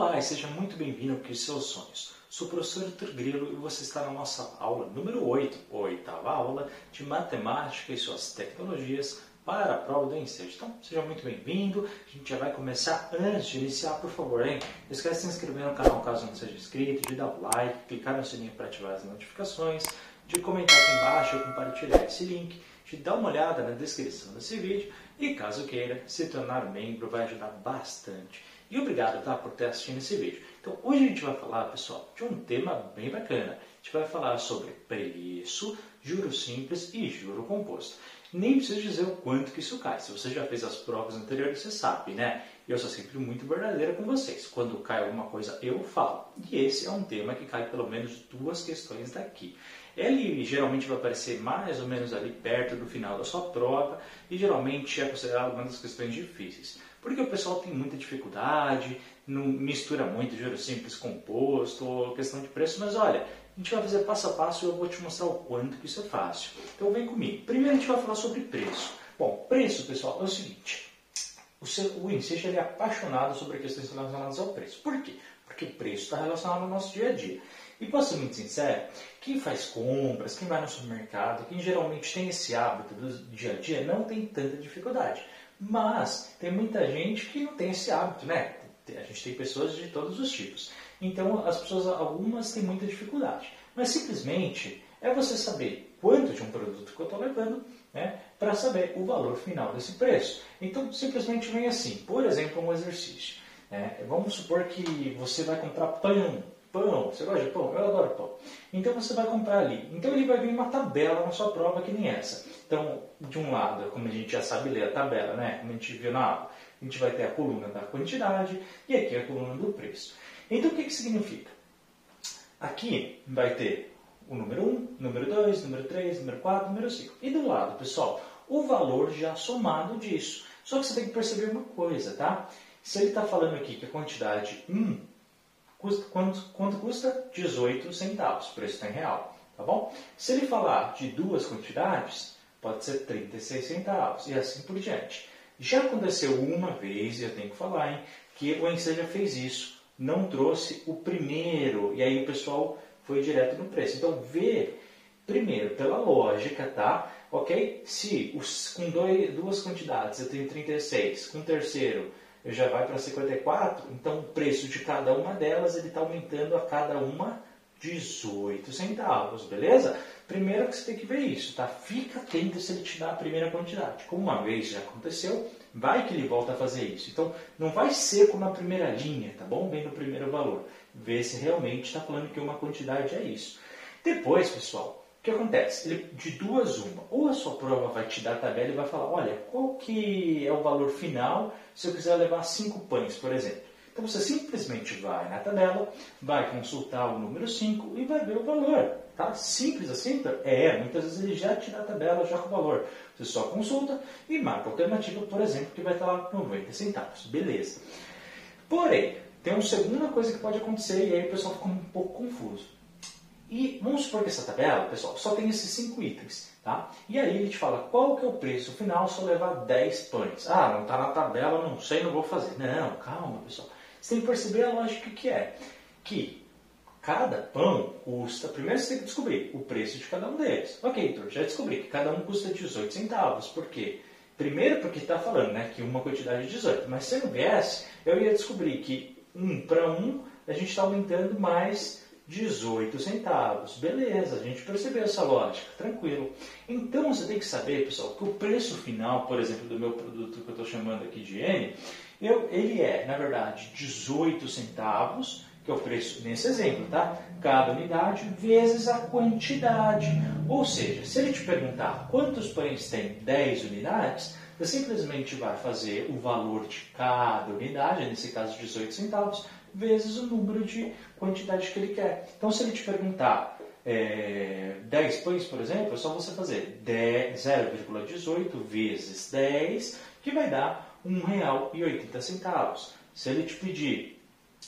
Olá e seja muito bem-vindo ao Crie Seus Sonhos. Sou o professor Vitor Grilo e você está na nossa aula número 8, oitava aula de Matemática e suas tecnologias para a prova do Ensejo. Então, seja muito bem-vindo. A gente já vai começar. Antes de iniciar, por favor, hein? não esquece de se inscrever no canal caso não seja inscrito, de dar o like, clicar no sininho para ativar as notificações, de comentar aqui embaixo ou compartilhar esse link, de dar uma olhada na descrição desse vídeo e, caso queira, se tornar membro vai ajudar bastante. E obrigado tá, por ter assistido esse vídeo. Então, hoje a gente vai falar, pessoal, de um tema bem bacana. A gente vai falar sobre preço, juro simples e juro composto. Nem preciso dizer o quanto que isso cai. Se você já fez as provas anteriores, você sabe, né? Eu sou sempre muito verdadeira com vocês. Quando cai alguma coisa, eu falo. E esse é um tema que cai pelo menos duas questões daqui. Ele geralmente vai aparecer mais ou menos ali perto do final da sua prova e geralmente é considerado uma das questões difíceis. Porque o pessoal tem muita dificuldade, não mistura muito juro simples composto questão de preço, mas olha, a gente vai fazer passo a passo e eu vou te mostrar o quanto que isso é fácil. Então vem comigo. Primeiro a gente vai falar sobre preço. Bom, preço, pessoal, é o seguinte. O, seu, é apaixonado sobre questões relacionadas ao preço. Por quê? Porque o preço está relacionado ao nosso dia a dia. E posso ser muito sincero, quem faz compras, quem vai no supermercado, quem geralmente tem esse hábito do dia a dia, não tem tanta dificuldade. Mas tem muita gente que não tem esse hábito, né? A gente tem pessoas de todos os tipos. Então, as pessoas, algumas têm muita dificuldade. Mas simplesmente é você saber quanto de um produto que eu estou levando, né, para saber o valor final desse preço. Então, simplesmente vem assim, por exemplo, um exercício. Né? Vamos supor que você vai comprar pão Pão, você gosta de pão? Eu adoro pão. Então você vai comprar ali. Então ele vai vir uma tabela na sua prova que nem essa. Então, de um lado, como a gente já sabe ler a tabela, né? Como a gente viu na aula, a gente vai ter a coluna da quantidade e aqui a coluna do preço. Então o que, que significa? Aqui vai ter o número 1, número 2, número 3, número 4, número 5. E do lado, pessoal, o valor já somado disso. Só que você tem que perceber uma coisa, tá? Se ele está falando aqui que a quantidade 1 Custa, quanto, quanto custa? 18 centavos, preço está em real, tá bom? Se ele falar de duas quantidades, pode ser 36 centavos e assim por diante. Já aconteceu uma vez, e eu tenho que falar, hein, que o Enseja fez isso, não trouxe o primeiro, e aí o pessoal foi direto no preço. Então, vê primeiro pela lógica, tá? Ok? Se os, com dois, duas quantidades eu tenho 36, com o terceiro já vai para 54, então o preço de cada uma delas ele está aumentando a cada uma 18 centavos, beleza? Primeiro que você tem que ver isso, tá? Fica atento se ele te dá a primeira quantidade. Como uma vez já aconteceu, vai que ele volta a fazer isso. Então, não vai ser como a primeira linha, tá bom? Vem no primeiro valor. Vê se realmente está falando que uma quantidade é isso. Depois, pessoal, que acontece? Ele, de duas uma, ou a sua prova vai te dar a tabela e vai falar, olha, qual que é o valor final se eu quiser levar cinco pães, por exemplo. Então você simplesmente vai na tabela, vai consultar o número 5 e vai ver o valor. Tá? Simples assim? É, muitas vezes ele já te dá a tabela já com o valor. Você só consulta e marca a alternativa, por exemplo, que vai estar lá 90 centavos. Beleza. Porém, tem uma segunda coisa que pode acontecer e aí o pessoal fica um pouco confuso. E vamos supor que essa tabela, pessoal, só tem esses cinco itens. Tá? E aí ele te fala qual que é o preço final se eu levar 10 pães. Ah, não está na tabela, não sei, não vou fazer. Não, calma, pessoal. Você tem que perceber a lógica que é. Que cada pão custa. Primeiro você tem que descobrir o preço de cada um deles. Ok, Heitor, já descobri que cada um custa 18 centavos. Por quê? Primeiro porque está falando né, que uma quantidade de 18. Mas se eu viesse, eu ia descobrir que um para um a gente está aumentando mais 18 centavos. Beleza, a gente percebeu essa lógica, tranquilo. Então você tem que saber, pessoal, que o preço final, por exemplo, do meu produto que eu estou chamando aqui de N, eu, ele é, na verdade, 18 centavos, que é o preço nesse exemplo, tá? Cada unidade vezes a quantidade. Ou seja, se ele te perguntar quantos pães tem 10 unidades, você simplesmente vai fazer o valor de cada unidade, nesse caso 18 centavos, vezes o número de quantidade que ele quer. Então, se ele te perguntar é, 10 pães, por exemplo, é só você fazer 0,18 vezes 10, que vai dar R$ 1,80. Se ele te pedir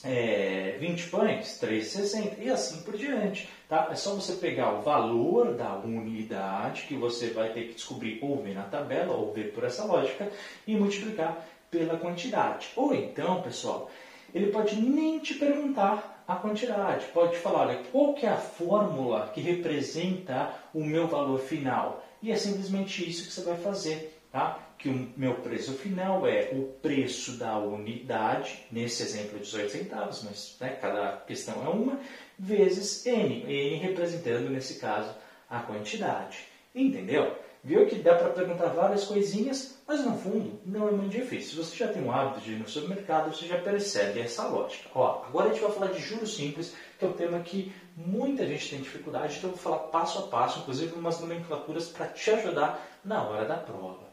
é, 20 pães, 3,60 e assim por diante. Tá? É só você pegar o valor da unidade, que você vai ter que descobrir ou ver na tabela, ou ver por essa lógica, e multiplicar pela quantidade. Ou então, pessoal, ele pode nem te perguntar a quantidade. Pode falar, olha, qual que é a fórmula que representa o meu valor final? E é simplesmente isso que você vai fazer, tá? Que o meu preço final é o preço da unidade, nesse exemplo 18 centavos, mas né, cada questão é uma, vezes N, N representando, nesse caso, a quantidade. Entendeu? Viu que dá para perguntar várias coisinhas, mas no fundo não é muito difícil. Se você já tem o hábito de ir no supermercado, você já percebe essa lógica. Ó, agora a gente vai falar de juros simples, que é um tema que muita gente tem dificuldade, então eu vou falar passo a passo, inclusive umas nomenclaturas para te ajudar na hora da prova.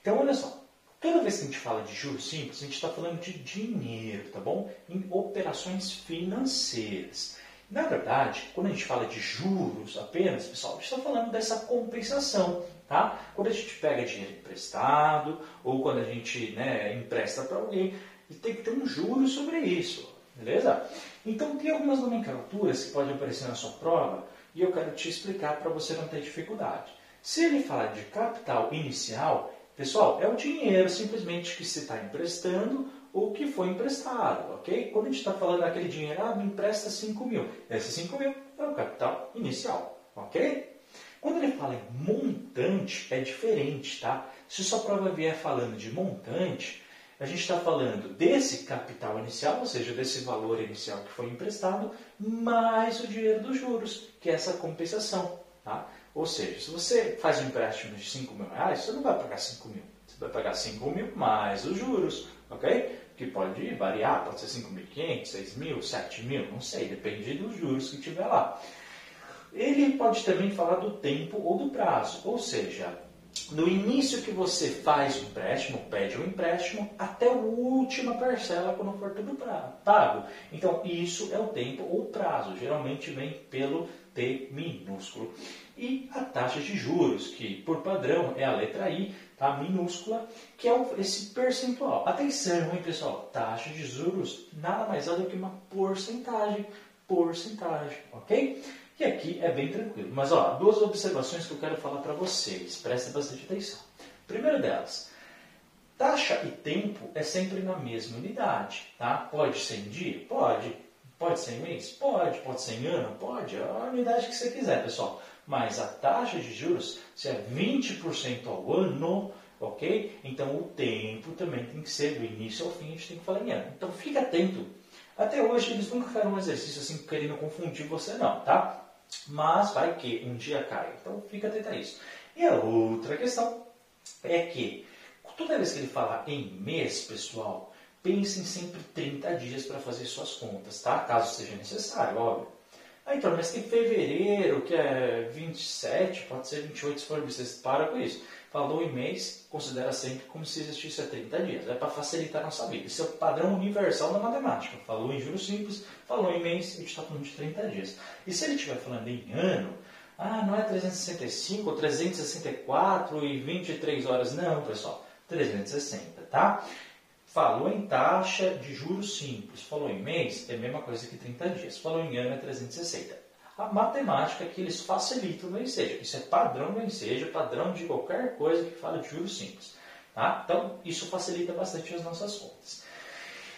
Então, olha só. Toda vez que a gente fala de juros simples, a gente está falando de dinheiro, tá bom? Em operações financeiras. Na verdade, quando a gente fala de juros apenas, pessoal, a gente está falando dessa compensação. Tá? Quando a gente pega dinheiro emprestado ou quando a gente né, empresta para alguém, tem que ter um juro sobre isso. Beleza? Então tem algumas nomenclaturas que podem aparecer na sua prova e eu quero te explicar para você não ter dificuldade. Se ele falar de capital inicial, pessoal, é o dinheiro simplesmente que se está emprestando ou que foi emprestado, ok? Quando a gente está falando daquele dinheiro, ah, me empresta 5 mil. Esse 5 mil é o capital inicial, ok? Quando ele fala em montante, é diferente, tá? Se sua prova vier falando de montante, a gente está falando desse capital inicial, ou seja, desse valor inicial que foi emprestado, mais o dinheiro dos juros, que é essa compensação, tá? Ou seja, se você faz um empréstimo de 5 mil reais, você não vai pagar 5 mil. Você vai pagar 5 mil mais os juros, ok? Que pode variar, pode ser 5.500, 6.000, 7.000, não sei, depende dos juros que tiver lá. Ele pode também falar do tempo ou do prazo, ou seja, no início que você faz o empréstimo, pede o um empréstimo, até a última parcela quando for tudo pago. Então, isso é o tempo ou prazo, geralmente vem pelo T minúsculo. E a taxa de juros, que por padrão é a letra I, tá? minúscula, que é esse percentual. Atenção, hein, pessoal? Taxa de juros nada mais é do que uma porcentagem. Porcentagem, ok? E aqui é bem tranquilo. Mas, ó, duas observações que eu quero falar para vocês. Prestem bastante atenção. Primeira delas, taxa e tempo é sempre na mesma unidade, tá? Pode ser em dia? Pode. Pode ser em mês? Pode. Pode ser em ano? Pode. É a unidade que você quiser, pessoal. Mas a taxa de juros, se é 20% ao ano, ok? Então o tempo também tem que ser do início ao fim, a gente tem que falar em ano. Então fica atento. Até hoje eles nunca fizeram um exercício assim querendo confundir você não, tá? Mas vai que um dia cai. Então fica atento a isso. E a outra questão é que toda vez que ele falar em mês, pessoal, pensem sempre 30 dias para fazer suas contas, tá? Caso seja necessário, óbvio. Ah, então, mas tem fevereiro, que é 27, pode ser 28 se for, vocês para com isso. Falou em mês, considera sempre como se existisse há 30 dias. É para facilitar a nossa vida. Esse é o padrão universal da matemática. Falou em juros simples, falou em mês, a gente está falando de 30 dias. E se ele estiver falando em ano, ah, não é 365 ou 364 e 23 horas. Não, pessoal, 360, tá? Falou em taxa de juros simples, falou em mês, é a mesma coisa que 30 dias. Falou em ano, é 360 a matemática que eles facilitam o ensejo. Isso é padrão do ensejo, padrão de qualquer coisa que fala de juros simples. Tá? Então, isso facilita bastante as nossas contas.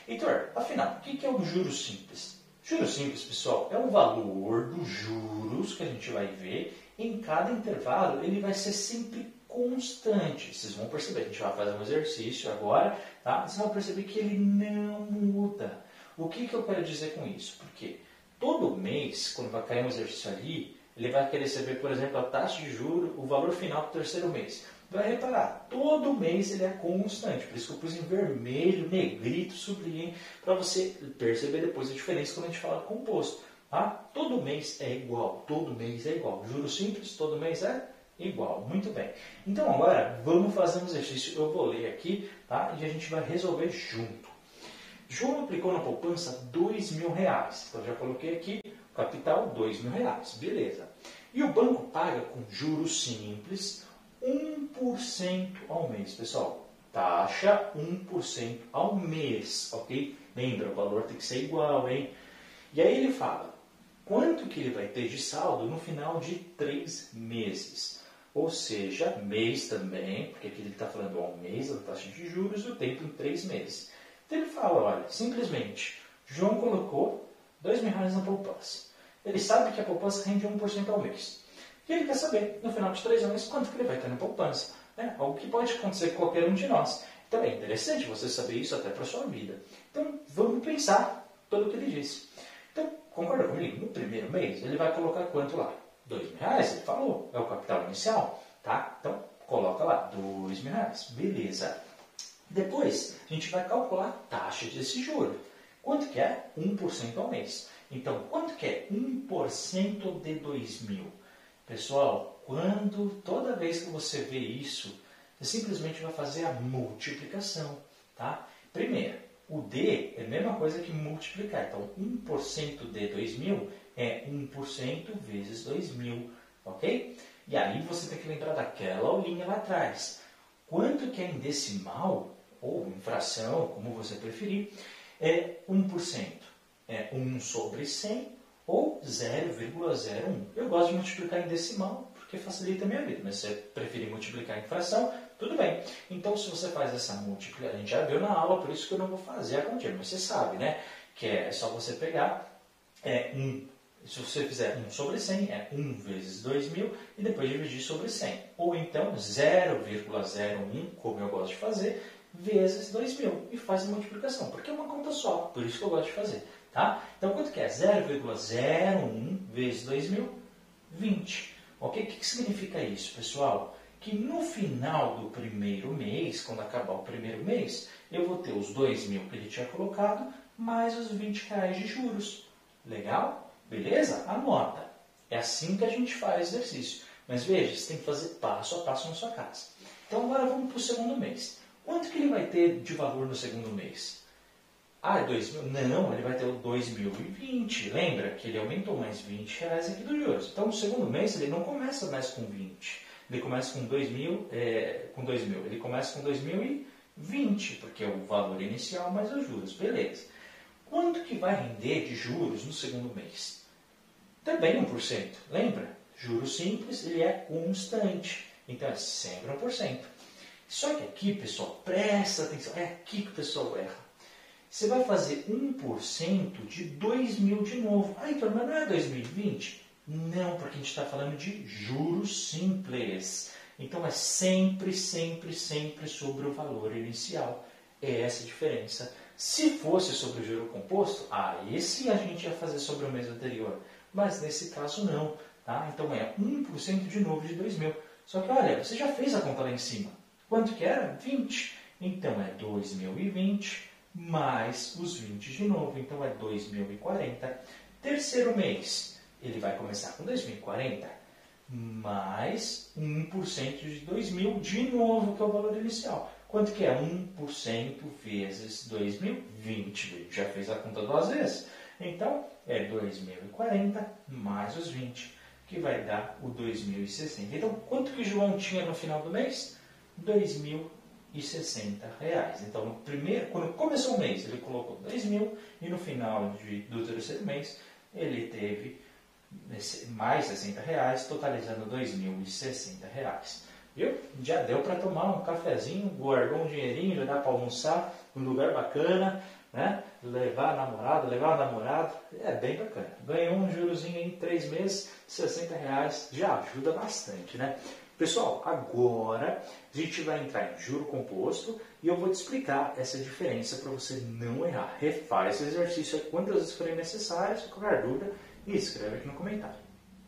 Heitor, afinal, o que é o juros simples? Juros simples, pessoal, é o valor dos juros que a gente vai ver em cada intervalo, ele vai ser sempre constante. Vocês vão perceber, a gente vai fazer um exercício agora, tá? Vocês vão perceber que ele não muda. O que, que eu quero dizer com isso? Porque todo mês, quando vai cair um exercício ali, ele vai querer saber, por exemplo, a taxa de juro, o valor final do terceiro mês. Vai reparar, todo mês ele é constante, por isso que eu pus em vermelho, negrito, sublinho, para você perceber depois a diferença quando a gente fala composto. Tá? Todo mês é igual, todo mês é igual. Juro simples, todo mês é igual. Muito bem. Então agora vamos fazer um exercício. Eu vou ler aqui tá? e a gente vai resolver junto. João aplicou na poupança dois mil reais. Então já coloquei aqui, capital dois mil reais. Beleza. E o banco paga com juros simples 1% ao mês. Pessoal, taxa 1% ao mês, ok? Lembra, o valor tem que ser igual, hein? E aí ele fala, quanto que ele vai ter de saldo no final de três meses? Ou seja, mês também, porque aqui ele está falando ao mês, a taxa de juros, o tempo em três meses. Então ele fala, olha, simplesmente, João colocou dois mil reais na poupança. Ele sabe que a poupança rende 1% ao mês. E ele quer saber, no final de três anos, quanto que ele vai ter na poupança. Né? Algo que pode acontecer com qualquer um de nós. Então é interessante você saber isso até para a sua vida. Então vamos pensar todo o que ele disse. Então, concorda comigo? No primeiro mês, ele vai colocar quanto lá? Dois mil reais, ele falou, é o capital inicial, tá? Então, coloca lá, dois mil reais, beleza. Depois, a gente vai calcular a taxa desse juro. Quanto que é? 1% ao mês. Então, quanto que é 1% de 2 mil? Pessoal, quando, toda vez que você vê isso, você simplesmente vai fazer a multiplicação, tá? Primeiro, o D é a mesma coisa que multiplicar. Então, 1% de 2.000 é 1% vezes 2.000, ok? E aí você tem que lembrar daquela aulinha lá atrás. Quanto que é em decimal, ou em fração, como você preferir, é 1%. É 1 sobre 100 ou 0,01. Eu gosto de multiplicar em decimal porque facilita a minha vida, mas se você preferir multiplicar em fração, tudo bem. Então, se você faz essa múltipla, a gente já viu na aula, por isso que eu não vou fazer a continha, mas você sabe, né? Que é só você pegar é, 1, se você fizer 1 sobre 100, é 1 vezes 2.000 e depois dividir sobre 100. Ou então 0,01, como eu gosto de fazer, vezes 2.000 e faz a multiplicação, porque é uma conta só, por isso que eu gosto de fazer. Tá? Então, quanto que é? 0,01 vezes 2.000? 20. Ok? O que, que significa isso, pessoal? que no final do primeiro mês, quando acabar o primeiro mês, eu vou ter os 2 mil que ele tinha colocado, mais os 20 reais de juros. Legal? Beleza? Anota. É assim que a gente faz o exercício. Mas veja, você tem que fazer passo a passo na sua casa. Então agora vamos para o segundo mês. Quanto que ele vai ter de valor no segundo mês? Ah, é 2 mil? Não, ele vai ter o 2020. Lembra que ele aumentou mais 20 reais aqui dos juros. Então no segundo mês ele não começa mais com 20 ele começa com 2000, é, com 2000, ele começa com 2020, porque é o valor inicial mais os juros, beleza. Quanto que vai render de juros no segundo mês? Também 1%, lembra? Juros simples, ele é constante, então é sempre 1%. Só que aqui, pessoal, presta atenção, é aqui que o pessoal erra. Você vai fazer 1% de 2 mil de novo. Ah, então, mas não é 2020? Não, porque a gente está falando de juros simples. Então é sempre, sempre, sempre sobre o valor inicial. É essa a diferença. Se fosse sobre o juro composto, aí sim a gente ia fazer sobre o mês anterior. Mas nesse caso não. Tá? Então é 1% de novo de 2 mil. Só que olha, você já fez a conta lá em cima. Quanto que era? 20. Então é 2020 mais os 20 de novo. Então é 2040. Terceiro mês, ele vai começar com 2040 mais 1% de 2000 de novo, que é o valor inicial. Quanto que é 1% vezes 2000? 20. Já fez a conta duas vezes. Então, é 2040 mais os 20, que vai dar o 2060. Então, quanto que João tinha no final do mês? 2.060 reais. Então, primeiro, quando começou o mês, ele colocou 2 mil e no final de, do terceiro mês, ele teve mais 60 reais, totalizando 2.060 reais. Viu? Já deu para tomar um cafezinho, guardou um dinheirinho, já dá para almoçar num lugar bacana, né? levar a namorada, levar o namorado, é bem bacana. Ganhou um jurozinho em três meses, 60 reais, já ajuda bastante, né? Pessoal, agora a gente vai entrar em juro composto e eu vou te explicar essa diferença para você não errar. Refaz esse exercício quantas vezes forem necessárias, qualquer dúvida, e escreve aqui no comentário.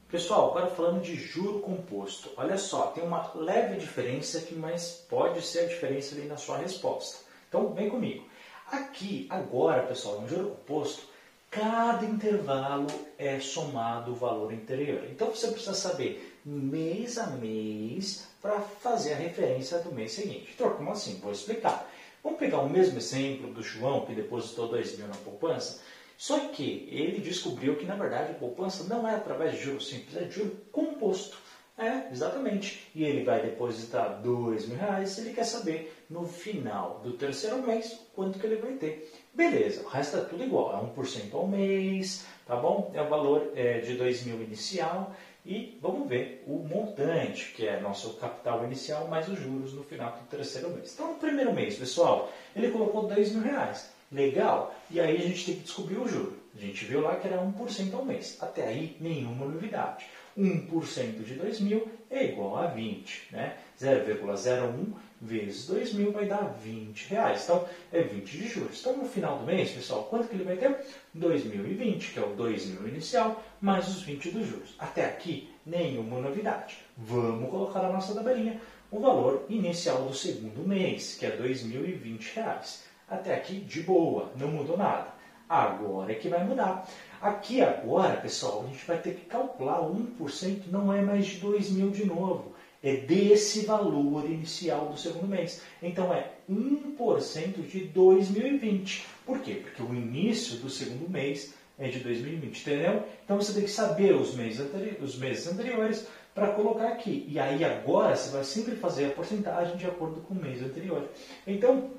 Pessoal, agora falando de juro composto. Olha só, tem uma leve diferença aqui, mas pode ser a diferença ali na sua resposta. Então, vem comigo. Aqui, agora, pessoal, no juro composto, cada intervalo é somado o valor anterior. Então, você precisa saber mês a mês para fazer a referência do mês seguinte. Então, como assim? Vou explicar. Vamos pegar o mesmo exemplo do João, que depositou 2 mil na poupança. Só que ele descobriu que, na verdade, a poupança não é através de juros simples, é de juro composto. É, exatamente. E ele vai depositar dois mil reais ele quer saber, no final do terceiro mês, quanto que ele vai ter. Beleza, o resto é tudo igual, é 1% ao mês, tá bom? É o valor é, de dois mil inicial e vamos ver o montante, que é nosso capital inicial, mais os juros no final do terceiro mês. Então, no primeiro mês, pessoal, ele colocou dois mil reais. Legal. E aí a gente tem que descobrir o juro. A gente viu lá que era 1% ao mês. Até aí, nenhuma novidade. 1% de 2 mil é igual a 20. Né? 0,01 vezes 2 mil vai dar 20 reais. Então, é 20 de juros. Então, no final do mês, pessoal, quanto que ele vai ter? 2.020, que é o 2 mil inicial, mais os 20 dos juros. Até aqui, nenhuma novidade. Vamos colocar na nossa tabelinha o valor inicial do segundo mês, que é R$ 2.020. Até aqui, de boa, não mudou nada. Agora é que vai mudar. Aqui agora, pessoal, a gente vai ter que calcular 1%, não é mais de 2 mil de novo. É desse valor inicial do segundo mês. Então é 1% de 2020. Por quê? Porque o início do segundo mês é de 2020, entendeu? Então você tem que saber os meses, os meses anteriores para colocar aqui. E aí agora você vai sempre fazer a porcentagem de acordo com o mês anterior. Então,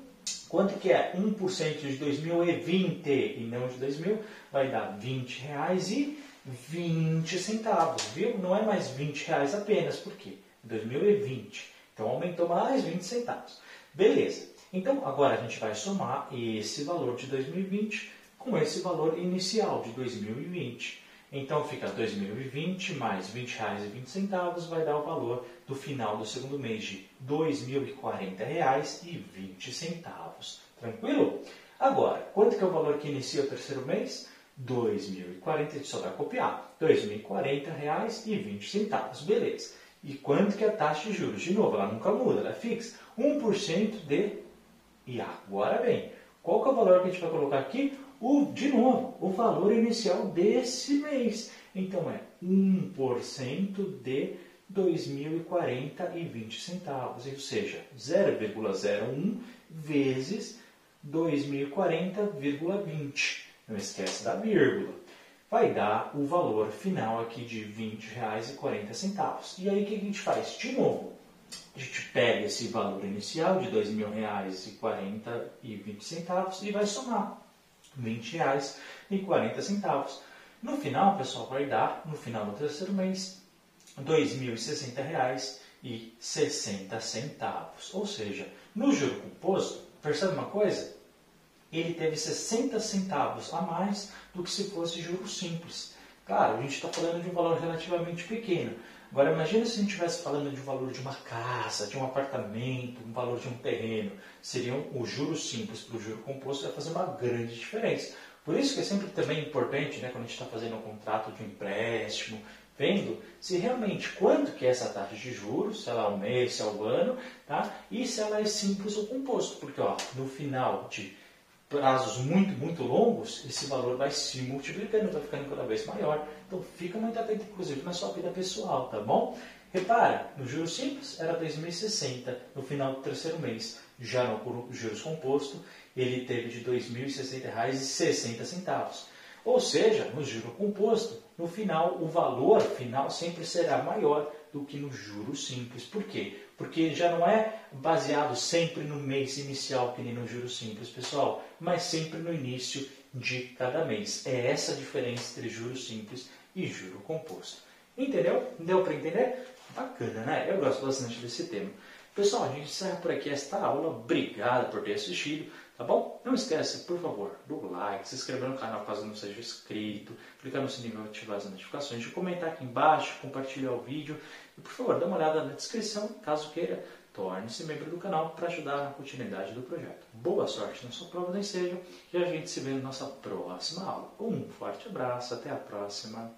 quanto que é 1% de 2020 e não de 2000? Vai dar R$ 20,20, viu? Não é mais 20 reais apenas, por quê? 2020. Então aumentou mais 20 centavos. Beleza. Então agora a gente vai somar esse valor de 2020 com esse valor inicial de 2020. Então fica 2020 mais R$ 20,20 vai dar o valor do final do segundo mês de R$ 2.040,20. Tranquilo? Agora, quanto que é o valor que inicia o terceiro mês? R$ 2.040, a gente só vai copiar. R$ 2.040,20. Beleza. E quanto que é a taxa de juros? De novo, ela nunca muda, ela é fixa. 1% de... E agora vem. Qual que é o valor que a gente vai colocar aqui? o, de novo, o valor inicial desse mês. Então é 1% de 2.040,20 centavos, ou seja, 0,01 vezes 2.040,20. Não esquece da vírgula. Vai dar o valor final aqui de R$ 20,40. E aí o que a gente faz? De novo, a gente pega esse valor inicial de R$ 2.040,20 e vai somar. R$ 20,40. No final, pessoal, vai dar, no final do terceiro mês, R$ 2.060,60. Ou seja, no juro composto, percebe uma coisa? Ele teve 60 centavos a mais do que se fosse juro simples. Claro, a gente está falando de um valor relativamente pequeno, Agora imagine se a gente estivesse falando de um valor de uma casa, de um apartamento, um valor de um terreno. Seriam os juros simples para o juro composto vai fazer uma grande diferença. Por isso que é sempre também importante, né, quando a gente está fazendo um contrato de empréstimo, vendo se realmente quanto que é essa taxa de juros, se ela é um mês, se é um ano, tá? e se ela é simples ou composto. Porque ó, no final de prazos muito, muito longos, esse valor vai se multiplicando, vai ficando cada vez maior. Então fica muito atento, inclusive, na sua vida pessoal, tá bom? Repara, no juros simples era 2.060 no final do terceiro mês. Já no juros composto, ele teve de R$ 2.060,60. Ou seja, no juro composto, no final, o valor final sempre será maior do que no juro simples. Por quê? Porque já não é baseado sempre no mês inicial, que nem no juro simples, pessoal, mas sempre no início de cada mês. É essa a diferença entre juro simples e juro composto. Entendeu? Deu para entender? Bacana, né? Eu gosto bastante desse tema. Pessoal, a gente encerra por aqui esta aula. Obrigado por ter assistido. Tá bom? Não esquece, por favor, do like, se inscrever no canal caso não seja inscrito, clicar no sininho para ativar as notificações, de comentar aqui embaixo, compartilhar o vídeo e, por favor, dá uma olhada na descrição, caso queira, torne-se membro do canal para ajudar na continuidade do projeto. Boa sorte na sua prova do ensejo e a gente se vê na nossa próxima aula. Um forte abraço, até a próxima.